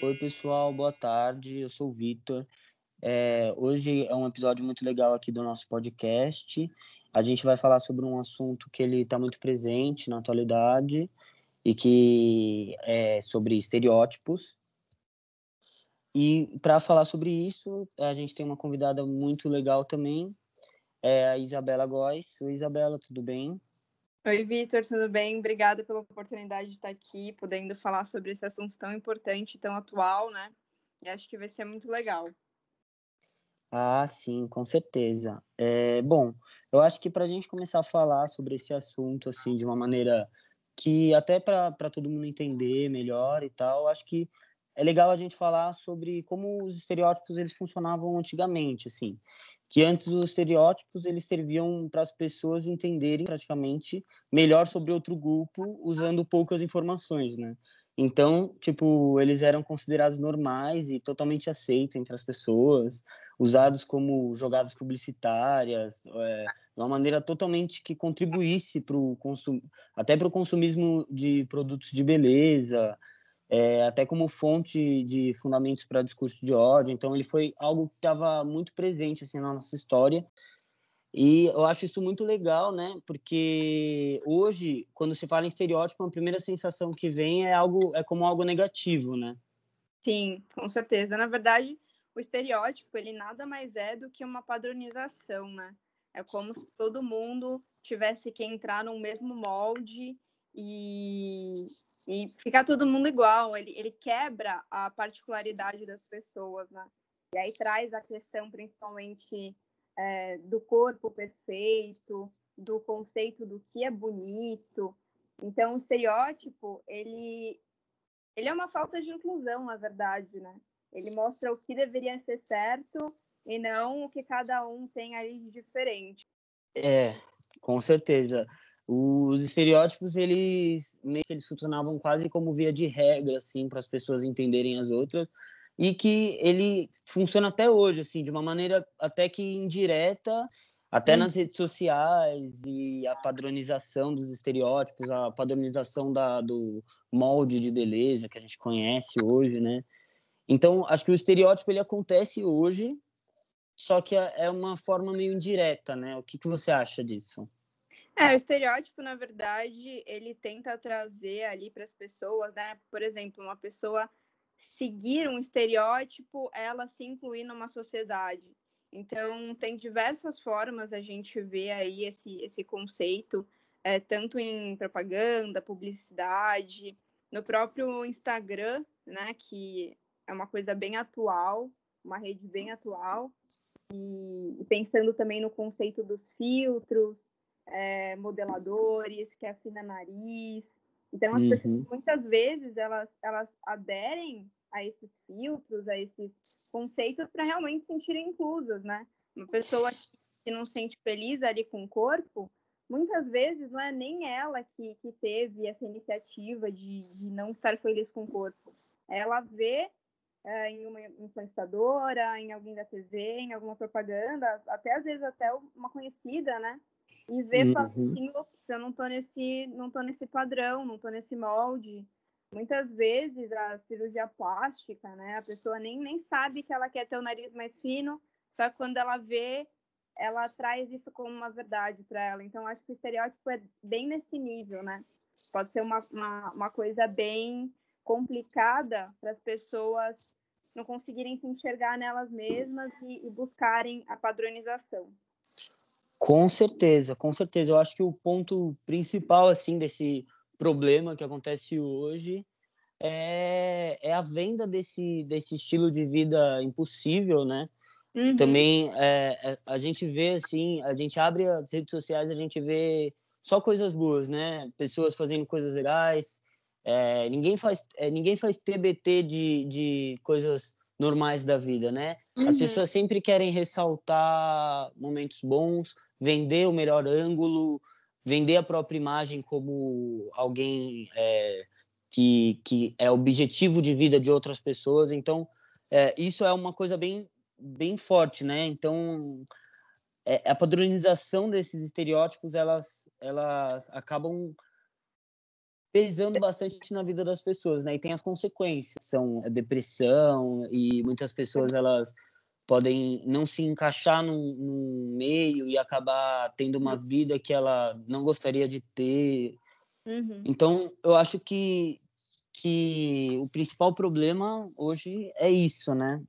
Oi, pessoal, boa tarde. Eu sou o Vitor. É, hoje é um episódio muito legal aqui do nosso podcast. A gente vai falar sobre um assunto que ele está muito presente na atualidade e que é sobre estereótipos. E para falar sobre isso, a gente tem uma convidada muito legal também, é a Isabela Góes. Oi, Isabela, tudo bem? Oi, Vitor, tudo bem? Obrigada pela oportunidade de estar aqui, podendo falar sobre esse assunto tão importante, tão atual, né? E acho que vai ser muito legal. Ah, sim, com certeza. É, bom, eu acho que para a gente começar a falar sobre esse assunto, assim, de uma maneira que até para todo mundo entender melhor e tal, acho que é legal a gente falar sobre como os estereótipos eles funcionavam antigamente, assim, que antes os estereótipos eles serviam para as pessoas entenderem praticamente melhor sobre outro grupo usando poucas informações, né? Então, tipo, eles eram considerados normais e totalmente aceitos entre as pessoas, usados como jogadas publicitárias, é, de uma maneira totalmente que contribuísse para o consum... até para o consumismo de produtos de beleza, é, até como fonte de fundamentos para discurso de ódio. Então, ele foi algo que estava muito presente assim na nossa história. E eu acho isso muito legal, né? Porque hoje, quando se fala em estereótipo, a primeira sensação que vem é algo é como algo negativo, né? Sim, com certeza. Na verdade, o estereótipo ele nada mais é do que uma padronização, né? É como se todo mundo tivesse que entrar no mesmo molde e, e ficar todo mundo igual. Ele, ele quebra a particularidade das pessoas, né? E aí traz a questão principalmente é, do corpo perfeito, do conceito do que é bonito. Então, o estereótipo, ele, ele é uma falta de inclusão, na verdade, né? Ele mostra o que deveria ser certo e não o que cada um tem ali de diferente. É, com certeza os estereótipos eles meio que eles funcionavam quase como via de regra assim para as pessoas entenderem as outras e que ele funciona até hoje assim de uma maneira até que indireta até hum. nas redes sociais e a padronização dos estereótipos a padronização da, do molde de beleza que a gente conhece hoje né? Então acho que o estereótipo ele acontece hoje só que é, é uma forma meio indireta né? O que, que você acha disso é, o estereótipo, na verdade, ele tenta trazer ali para as pessoas, né? Por exemplo, uma pessoa seguir um estereótipo, ela se incluir numa sociedade. Então, tem diversas formas a gente ver aí esse, esse conceito, é, tanto em propaganda, publicidade, no próprio Instagram, né? Que é uma coisa bem atual, uma rede bem atual, e, e pensando também no conceito dos filtros, é, modeladores, que afina nariz. Então, as uhum. pessoas, muitas vezes, elas, elas aderem a esses filtros, a esses conceitos para realmente se sentirem inclusas, né? Uma pessoa que não se sente feliz ali com o corpo, muitas vezes não é nem ela que, que teve essa iniciativa de, de não estar feliz com o corpo. Ela vê é, em uma influenciadora, em alguém da TV, em alguma propaganda, até às vezes até uma conhecida, né? E ver uhum. assim, ops, eu não tô nesse, não tô nesse padrão, não tô nesse molde. Muitas vezes a cirurgia plástica, né? A pessoa nem, nem sabe que ela quer ter o nariz mais fino, só que quando ela vê, ela traz isso como uma verdade para ela. Então, acho que o estereótipo é bem nesse nível, né? Pode ser uma, uma, uma coisa bem complicada para as pessoas não conseguirem se enxergar nelas mesmas e, e buscarem a padronização. Com certeza, com certeza. Eu acho que o ponto principal assim desse problema que acontece hoje é, é a venda desse, desse estilo de vida impossível, né? Uhum. Também é, é, a gente vê assim, a gente abre as redes sociais, a gente vê só coisas boas, né? Pessoas fazendo coisas legais. É, ninguém faz é, ninguém faz TBT de, de coisas normais da vida, né? Uhum. As pessoas sempre querem ressaltar momentos bons, vender o melhor ângulo, vender a própria imagem como alguém é, que, que é objetivo de vida de outras pessoas. Então, é, isso é uma coisa bem, bem forte, né? Então, é, a padronização desses estereótipos, elas, elas acabam pesando bastante na vida das pessoas, né? E tem as consequências, são a depressão e muitas pessoas elas podem não se encaixar num, num, meio e acabar tendo uma vida que ela não gostaria de ter. Uhum. Então, eu acho que, que o principal problema hoje é isso, né?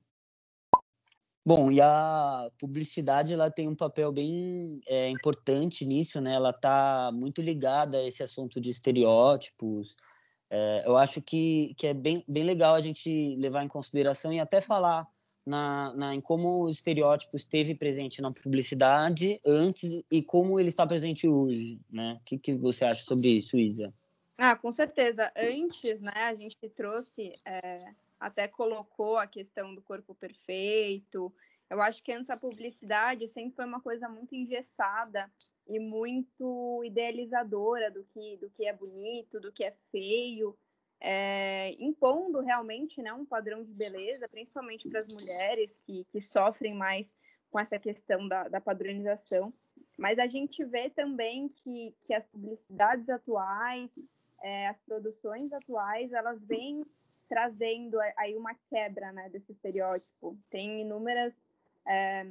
Bom, e a publicidade ela tem um papel bem é, importante nisso, né? Ela está muito ligada a esse assunto de estereótipos. É, eu acho que, que é bem, bem legal a gente levar em consideração e até falar na, na, em como o estereótipo esteve presente na publicidade antes e como ele está presente hoje, né? O que, que você acha sobre isso, Isa? Ah, com certeza. Antes, né, a gente trouxe, é, até colocou a questão do corpo perfeito. Eu acho que antes a publicidade sempre foi uma coisa muito engessada e muito idealizadora do que, do que é bonito, do que é feio, é, impondo realmente né, um padrão de beleza, principalmente para as mulheres que, que sofrem mais com essa questão da, da padronização. Mas a gente vê também que, que as publicidades atuais é, as produções atuais elas vêm trazendo aí uma quebra né, desse estereótipo. Tem inúmeras é,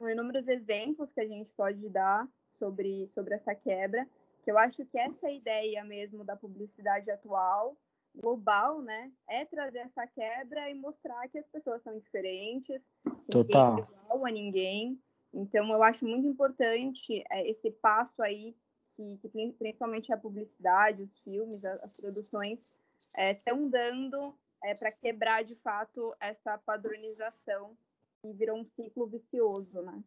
inúmeros exemplos que a gente pode dar sobre, sobre essa quebra, que eu acho que essa ideia mesmo da publicidade atual, global, né, é trazer essa quebra e mostrar que as pessoas são diferentes, Total. ninguém é igual a ninguém. Então, eu acho muito importante é, esse passo aí que, que principalmente a publicidade, os filmes, as, as produções estão é, dando é, para quebrar de fato essa padronização e virou um ciclo vicioso, né?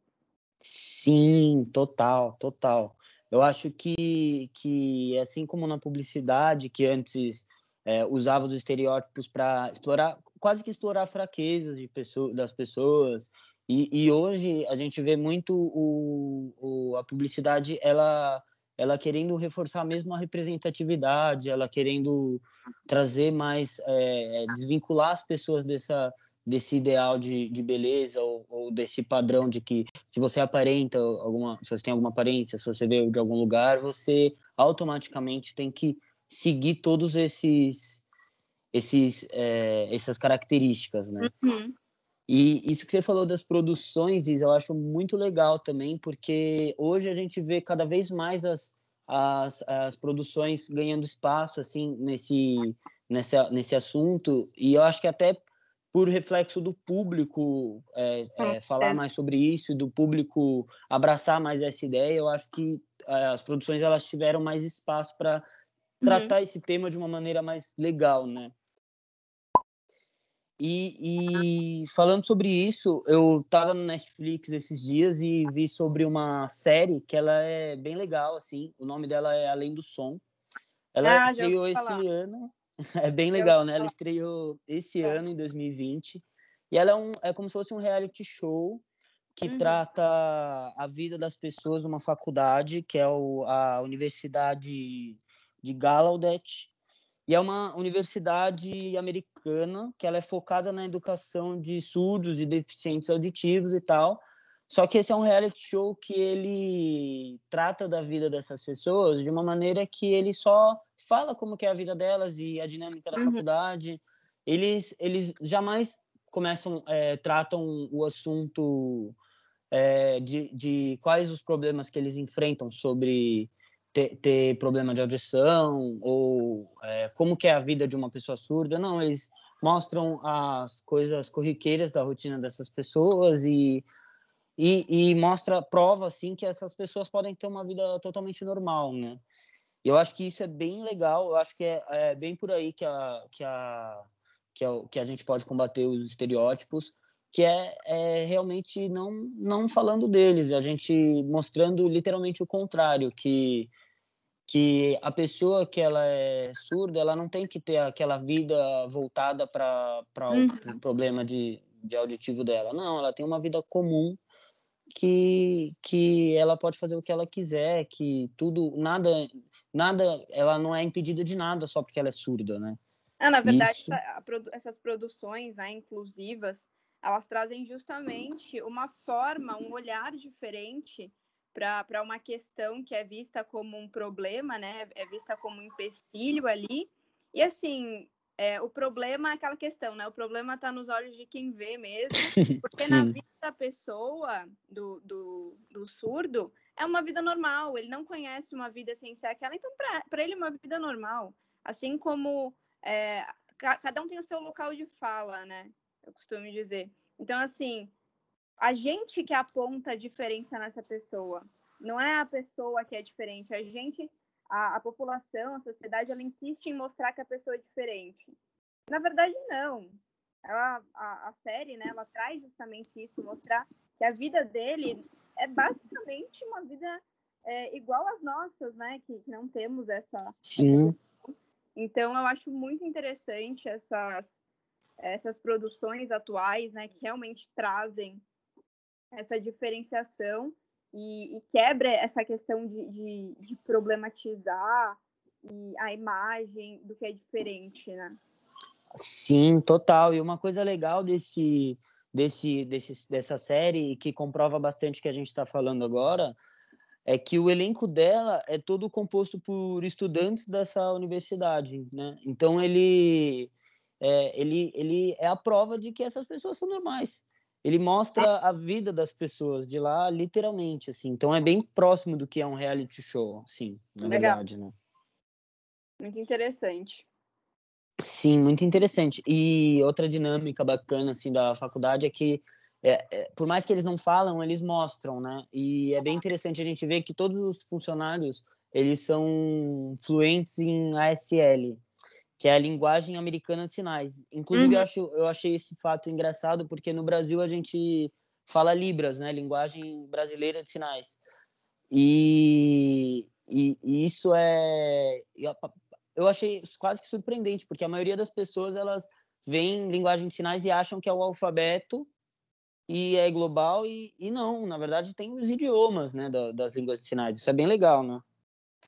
Sim, total, total. Eu acho que, que assim como na publicidade, que antes é, usava os estereótipos para explorar, quase que explorar fraquezas de pessoa, das pessoas, e, e, hoje a gente vê muito o, o, a publicidade, ela ela querendo reforçar mesmo a representatividade, ela querendo trazer mais, é, desvincular as pessoas dessa, desse ideal de, de beleza ou, ou, desse padrão de que se você aparenta alguma, se você tem alguma aparência, se você veio de algum lugar, você automaticamente tem que seguir todos esses, esses, é, essas características, né? Uhum. E isso que você falou das produções, eu acho muito legal também, porque hoje a gente vê cada vez mais as, as, as produções ganhando espaço assim nesse, nesse, nesse assunto, e eu acho que até por reflexo do público é, é, falar mais sobre isso, do público abraçar mais essa ideia, eu acho que é, as produções elas tiveram mais espaço para uhum. tratar uhum. esse tema de uma maneira mais legal, né? E, e, falando sobre isso, eu estava no Netflix esses dias e vi sobre uma série que ela é bem legal, assim. O nome dela é Além do Som. Ela ah, estreou esse ano. É bem legal, né? Ela estreou esse é. ano, em 2020. E ela é, um, é como se fosse um reality show que uhum. trata a vida das pessoas numa faculdade, que é o, a Universidade de Gallaudet, e é uma universidade americana que ela é focada na educação de surdos e deficientes auditivos e tal. Só que esse é um reality show que ele trata da vida dessas pessoas de uma maneira que ele só fala como que é a vida delas e a dinâmica da uhum. faculdade. Eles, eles jamais começam, é, tratam o assunto é, de, de quais os problemas que eles enfrentam sobre ter, ter problema de audição ou é, como que é a vida de uma pessoa surda. Não, eles mostram as coisas corriqueiras da rotina dessas pessoas e e, e, mostra prova assim que essas pessoas podem ter uma vida totalmente normal, né? Eu acho que isso é bem legal. Eu acho que é, é bem por aí que a que a que a, que a gente pode combater os estereótipos, que é, é realmente não não falando deles, a gente mostrando literalmente o contrário, que que a pessoa que ela é surda, ela não tem que ter aquela vida voltada para uhum. o problema de, de auditivo dela. Não, ela tem uma vida comum que, que ela pode fazer o que ela quiser, que tudo, nada, nada, ela não é impedida de nada só porque ela é surda, né? É, na verdade, Isso... a, a, essas produções né, inclusivas, elas trazem justamente uma forma, um olhar diferente para uma questão que é vista como um problema, né? É vista como um empecilho ali. E assim, é, o problema é aquela questão, né? O problema está nos olhos de quem vê mesmo, porque na vida da pessoa, do, do, do, surdo, é uma vida normal. Ele não conhece uma vida sem ser aquela, então para ele é uma vida normal. Assim como é, cada um tem o seu local de fala, né? Eu costumo dizer. Então, assim, a gente que aponta a diferença nessa pessoa. Não é a pessoa que é diferente. A gente, a, a população, a sociedade, ela insiste em mostrar que a pessoa é diferente. Na verdade, não. Ela, a, a série, né, ela traz justamente isso, mostrar que a vida dele é basicamente uma vida é, igual às nossas, né, que, que não temos essa. Sim. Então, eu acho muito interessante essas, essas produções atuais, né, que realmente trazem essa diferenciação e, e quebra essa questão de, de, de, problematizar a imagem do que é diferente, né? Sim, total. E uma coisa legal desse, desse, desse dessa série que comprova bastante o que a gente está falando agora é que o elenco dela é todo composto por estudantes dessa universidade, né? Então ele é, ele, ele é a prova de que essas pessoas são normais ele mostra a vida das pessoas de lá, literalmente, assim. Então é bem próximo do que é um reality show, assim, na Legal. verdade, né? Muito interessante. Sim, muito interessante. E outra dinâmica bacana, assim, da faculdade é que, é, é, por mais que eles não falam, eles mostram, né? E é bem interessante a gente ver que todos os funcionários, eles são fluentes em ASL, que é a linguagem americana de sinais. Inclusive, uhum. eu, acho, eu achei esse fato engraçado, porque no Brasil a gente fala Libras, né? Linguagem brasileira de sinais. E, e, e isso é. Eu achei quase que surpreendente, porque a maioria das pessoas elas veem linguagem de sinais e acham que é o alfabeto e é global, e, e não, na verdade tem os idiomas né, da, das línguas de sinais. Isso é bem legal, né?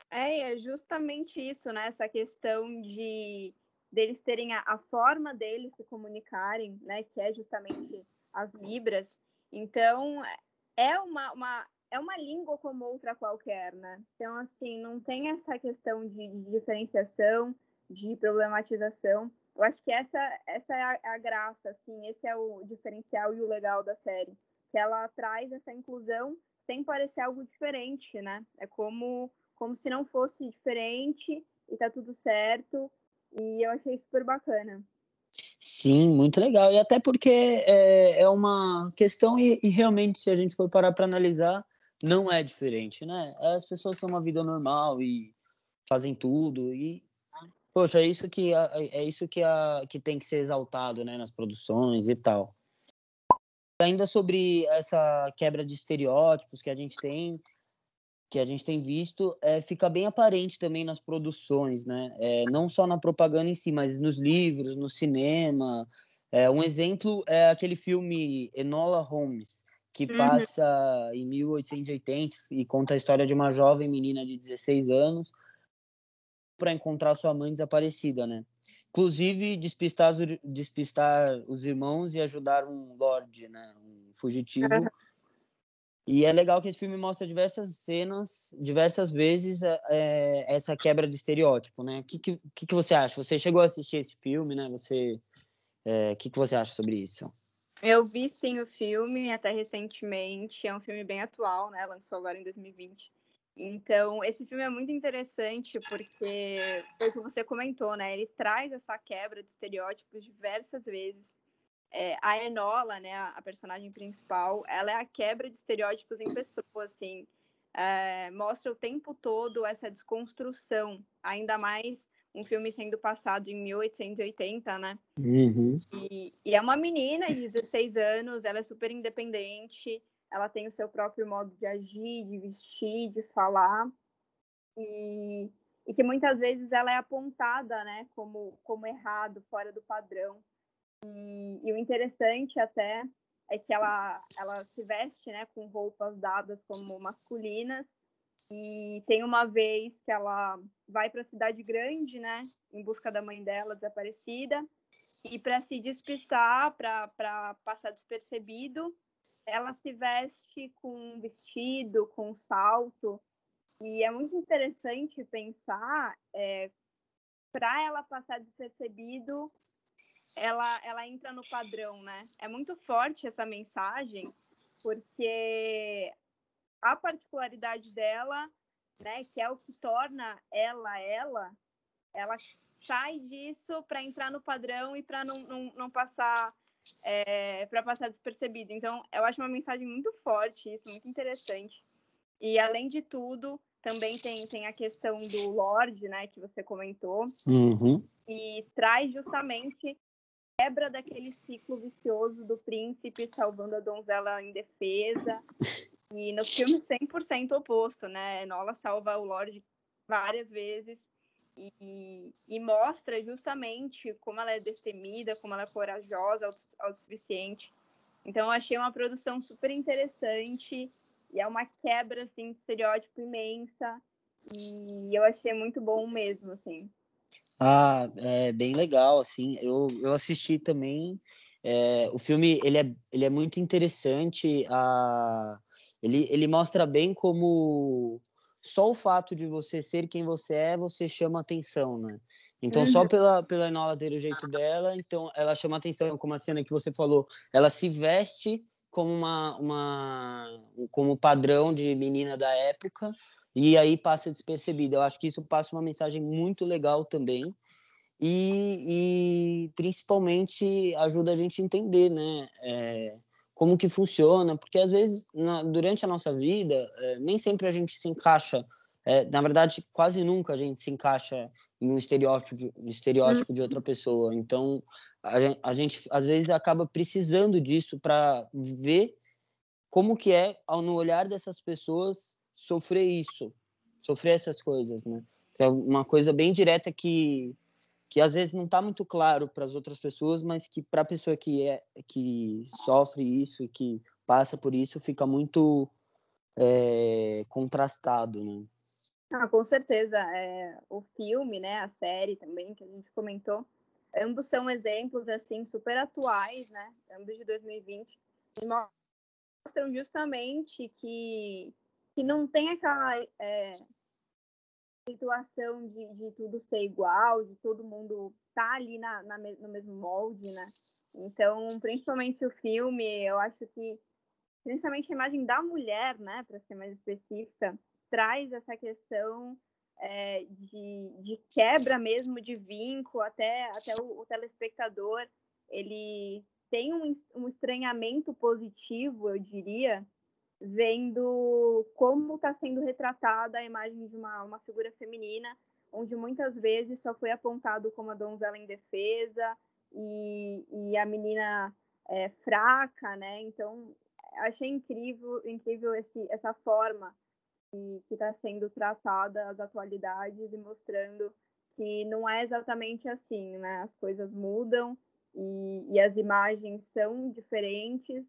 É, é justamente isso, né? Essa questão de deles terem a, a, forma deles se comunicarem, né? Que é justamente as libras. Então, é uma, uma, é uma língua como outra qualquer, né? Então, assim, não tem essa questão de, de diferenciação, de problematização. Eu acho que essa, essa é a, a, graça, assim, esse é o diferencial e o legal da série. Que ela traz essa inclusão sem parecer algo diferente, né? É como como se não fosse diferente e tá tudo certo. E eu achei super bacana. Sim, muito legal. E até porque é, é uma questão, e, e, realmente, se a gente for parar para analisar, não é diferente, né? As pessoas têm uma vida normal e fazem tudo. E, poxa, é isso que, é isso que, a, que tem que ser exaltado né, nas produções e tal. Ainda sobre essa quebra de estereótipos que a gente tem, que a gente tem visto é, fica bem aparente também nas produções, né? É, não só na propaganda em si, mas nos livros, no cinema. É, um exemplo é aquele filme Enola Holmes, que uhum. passa em 1880 e conta a história de uma jovem menina de 16 anos para encontrar sua mãe desaparecida, né? Inclusive despistar, despistar os irmãos e ajudar um lord, né? Um fugitivo. Uhum e é legal que esse filme mostra diversas cenas, diversas vezes, é, essa quebra de estereótipo, né? O que, que, que, você acha? Você chegou a assistir esse filme, né? Você, é, o que, que você acha sobre isso? Eu vi sim o filme, até recentemente. É um filme bem atual, né? Lançou agora em 2020. Então, esse filme é muito interessante porque foi o que você comentou, né? Ele traz essa quebra de estereótipos diversas vezes é, a Enola, né, a, personagem principal, ela é a quebra de estereótipos em pessoa, assim, é, mostra o tempo todo essa desconstrução, ainda mais um filme sendo passado em 1880, né? Uhum. E, e, é uma menina de 16 anos, ela é super independente, ela tem o seu próprio modo de agir, de vestir, de falar, e, e que muitas vezes ela é apontada, né, como, como errado, fora do padrão. E, e, o interessante até é que ela, ela se veste né, com roupas dadas como masculinas. E tem uma vez que ela vai para a cidade grande, né, em busca da mãe dela desaparecida. E para se despistar, para passar despercebido, ela se veste com um vestido, com um salto, e é muito interessante pensar é, para ela passar despercebido, ela, ela entra no padrão, né? É muito forte essa mensagem, porque a particularidade dela, né, que é o que torna ela ela, ela sai disso para entrar no padrão e para não, não, não passar é, para passar despercebido. Então, eu acho uma mensagem muito forte, isso muito interessante. E além de tudo, também tem, tem a questão do Lorde, né, que você comentou, uhum. e traz justamente quebra daquele ciclo vicioso do príncipe salvando a donzela em defesa. E no filme 100% oposto, né? Enola salva o Lorde várias vezes e, e, mostra justamente como ela é destemida, como ela é corajosa o suficiente. Então, eu achei uma produção super interessante e é uma quebra assim, de estereótipo imensa. E eu achei muito bom mesmo, assim. Ah, é bem legal, assim. Eu, eu assisti também. É, o filme ele é, ele é muito interessante. A, ele, ele mostra bem como só o fato de você ser quem você é, você chama atenção, né? Então, uhum. só pela, pela Enola ter o jeito dela, então ela chama atenção, como a cena que você falou, ela se veste como uma, uma como padrão de menina da época e aí passa despercebida. Eu acho que isso passa uma mensagem muito legal também e, e principalmente ajuda a gente a entender, né? É, como que funciona, porque às vezes na, durante a nossa vida é, nem sempre a gente se encaixa é, na verdade, quase nunca a gente se encaixa em um estereótipo de, um estereótipo de outra pessoa. Então, a gente, a gente às vezes acaba precisando disso para ver como que é, ao no olhar dessas pessoas, sofrer isso, sofrer essas coisas, né? É uma coisa bem direta que que às vezes não está muito claro para as outras pessoas, mas que para a pessoa que é que sofre isso, que passa por isso, fica muito é, contrastado, né? Ah, com certeza. É, o filme, né, a série também, que a gente comentou, ambos são exemplos, assim, super atuais, né, ambos de 2020, e mostram justamente que, que não tem aquela é, situação de, de tudo ser igual, de todo mundo estar tá ali na, na, no mesmo molde, né? Então, principalmente o filme, eu acho que, principalmente a imagem da mulher, né, para ser mais específica, traz essa questão é, de, de, quebra mesmo de vínculo, até, até o, o telespectador, ele tem um, um, estranhamento positivo, eu diria, vendo como está sendo retratada a imagem de uma, uma figura feminina, onde muitas vezes só foi apontado como a donzela em defesa e, e a menina é, fraca, né? Então, achei incrível, incrível esse, essa forma que está sendo tratada as atualidades e mostrando que não é exatamente assim, né? As coisas mudam e, e as imagens são diferentes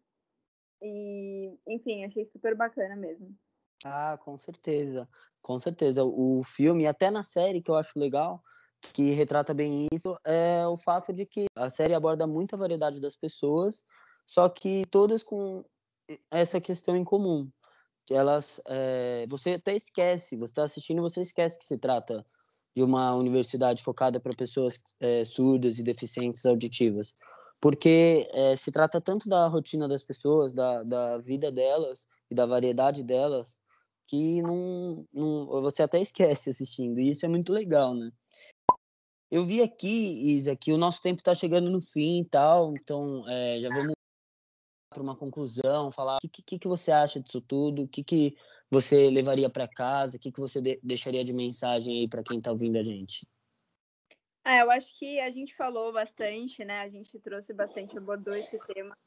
e, enfim, achei super bacana mesmo. Ah, com certeza, com certeza. O filme, até na série que eu acho legal, que retrata bem isso, é o fato de que a série aborda muita variedade das pessoas, só que todas com essa questão em comum, elas é, você até esquece, você está assistindo você esquece que se trata de uma universidade focada para pessoas é, surdas e deficientes auditivas, porque é, se trata tanto da rotina das pessoas, da, da vida delas e da variedade delas, que não, não, você até esquece assistindo, e isso é muito legal, né? Eu vi aqui, Isa, que o nosso tempo está chegando no fim e tal, então é, já vamos para uma conclusão, falar o que, que, que, você acha disso tudo, o que, que você levaria para casa, o que, que você de, deixaria de mensagem aí para quem está ouvindo a gente? É, eu acho que a gente falou bastante, né? A gente trouxe bastante, abordou esse tema.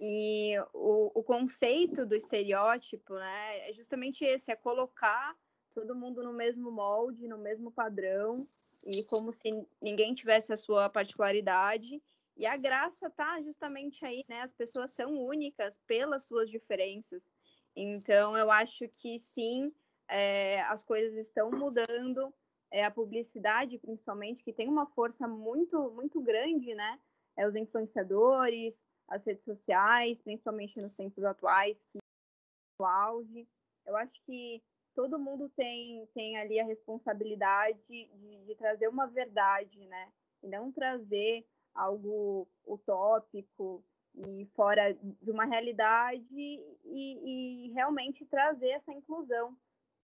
E o, o conceito do estereótipo, né, é justamente esse, é colocar todo mundo no mesmo molde, no mesmo padrão, e como se ninguém tivesse a sua particularidade. E a graça tá justamente aí, né? As pessoas são únicas pelas suas diferenças. Então, eu acho que sim, é, as coisas estão mudando. É, a publicidade, principalmente, que tem uma força muito, muito grande, né? É, os influenciadores, as redes sociais, principalmente nos tempos atuais, que no auge. Eu acho que todo mundo tem, tem ali a responsabilidade de, de trazer uma verdade, né? E não trazer algo utópico e fora de uma realidade e, e realmente trazer essa inclusão.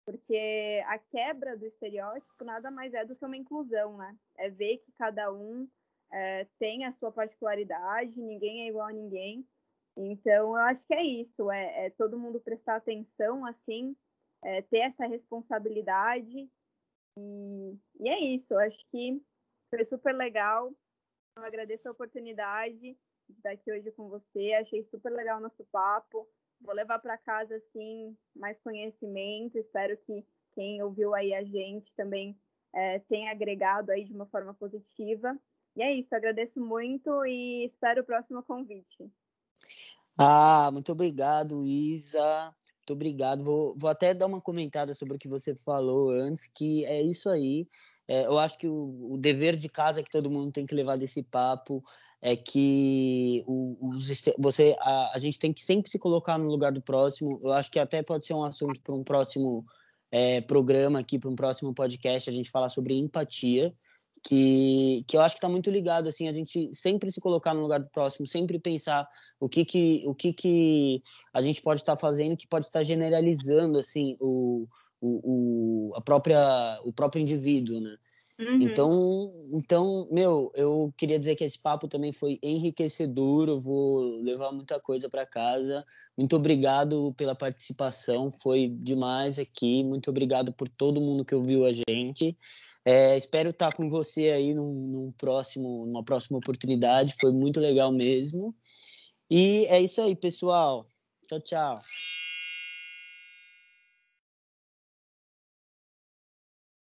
Porque a quebra do estereótipo nada mais é do que uma inclusão, né? É ver que cada um é, tem a sua particularidade, ninguém é igual a ninguém. Então, eu acho que é isso, é, é todo mundo prestar atenção, assim, é, ter essa responsabilidade. E, e, é isso, eu acho que foi super legal. Eu agradeço a oportunidade de estar aqui hoje com você, achei super legal o nosso papo. Vou levar para casa, assim, mais conhecimento. Espero que quem ouviu aí a gente também é, tenha agregado aí de uma forma positiva. E é isso, agradeço muito e espero o próximo convite. Ah, muito obrigado, Isa. Muito obrigado. Vou, vou até dar uma comentada sobre o que você falou antes, que é isso aí. É, eu acho que o, o, dever de casa que todo mundo tem que levar desse papo é que o, os, você, a, a, gente tem que sempre se colocar no lugar do próximo. Eu acho que até pode ser um assunto para um próximo é, programa aqui, para um próximo podcast, a gente falar sobre empatia que, que eu acho que está muito ligado assim a gente sempre se colocar no lugar do próximo sempre pensar o que que o que que a gente pode estar tá fazendo que pode estar tá generalizando assim o, o, o, a própria o próprio indivíduo né uhum. então então meu eu queria dizer que esse papo também foi enriquecedor eu vou levar muita coisa para casa muito obrigado pela participação foi demais aqui muito obrigado por todo mundo que ouviu a gente é, espero estar com você aí num, num, próximo, numa próxima oportunidade. Foi muito legal mesmo. E é isso aí, pessoal. Tchau, tchau.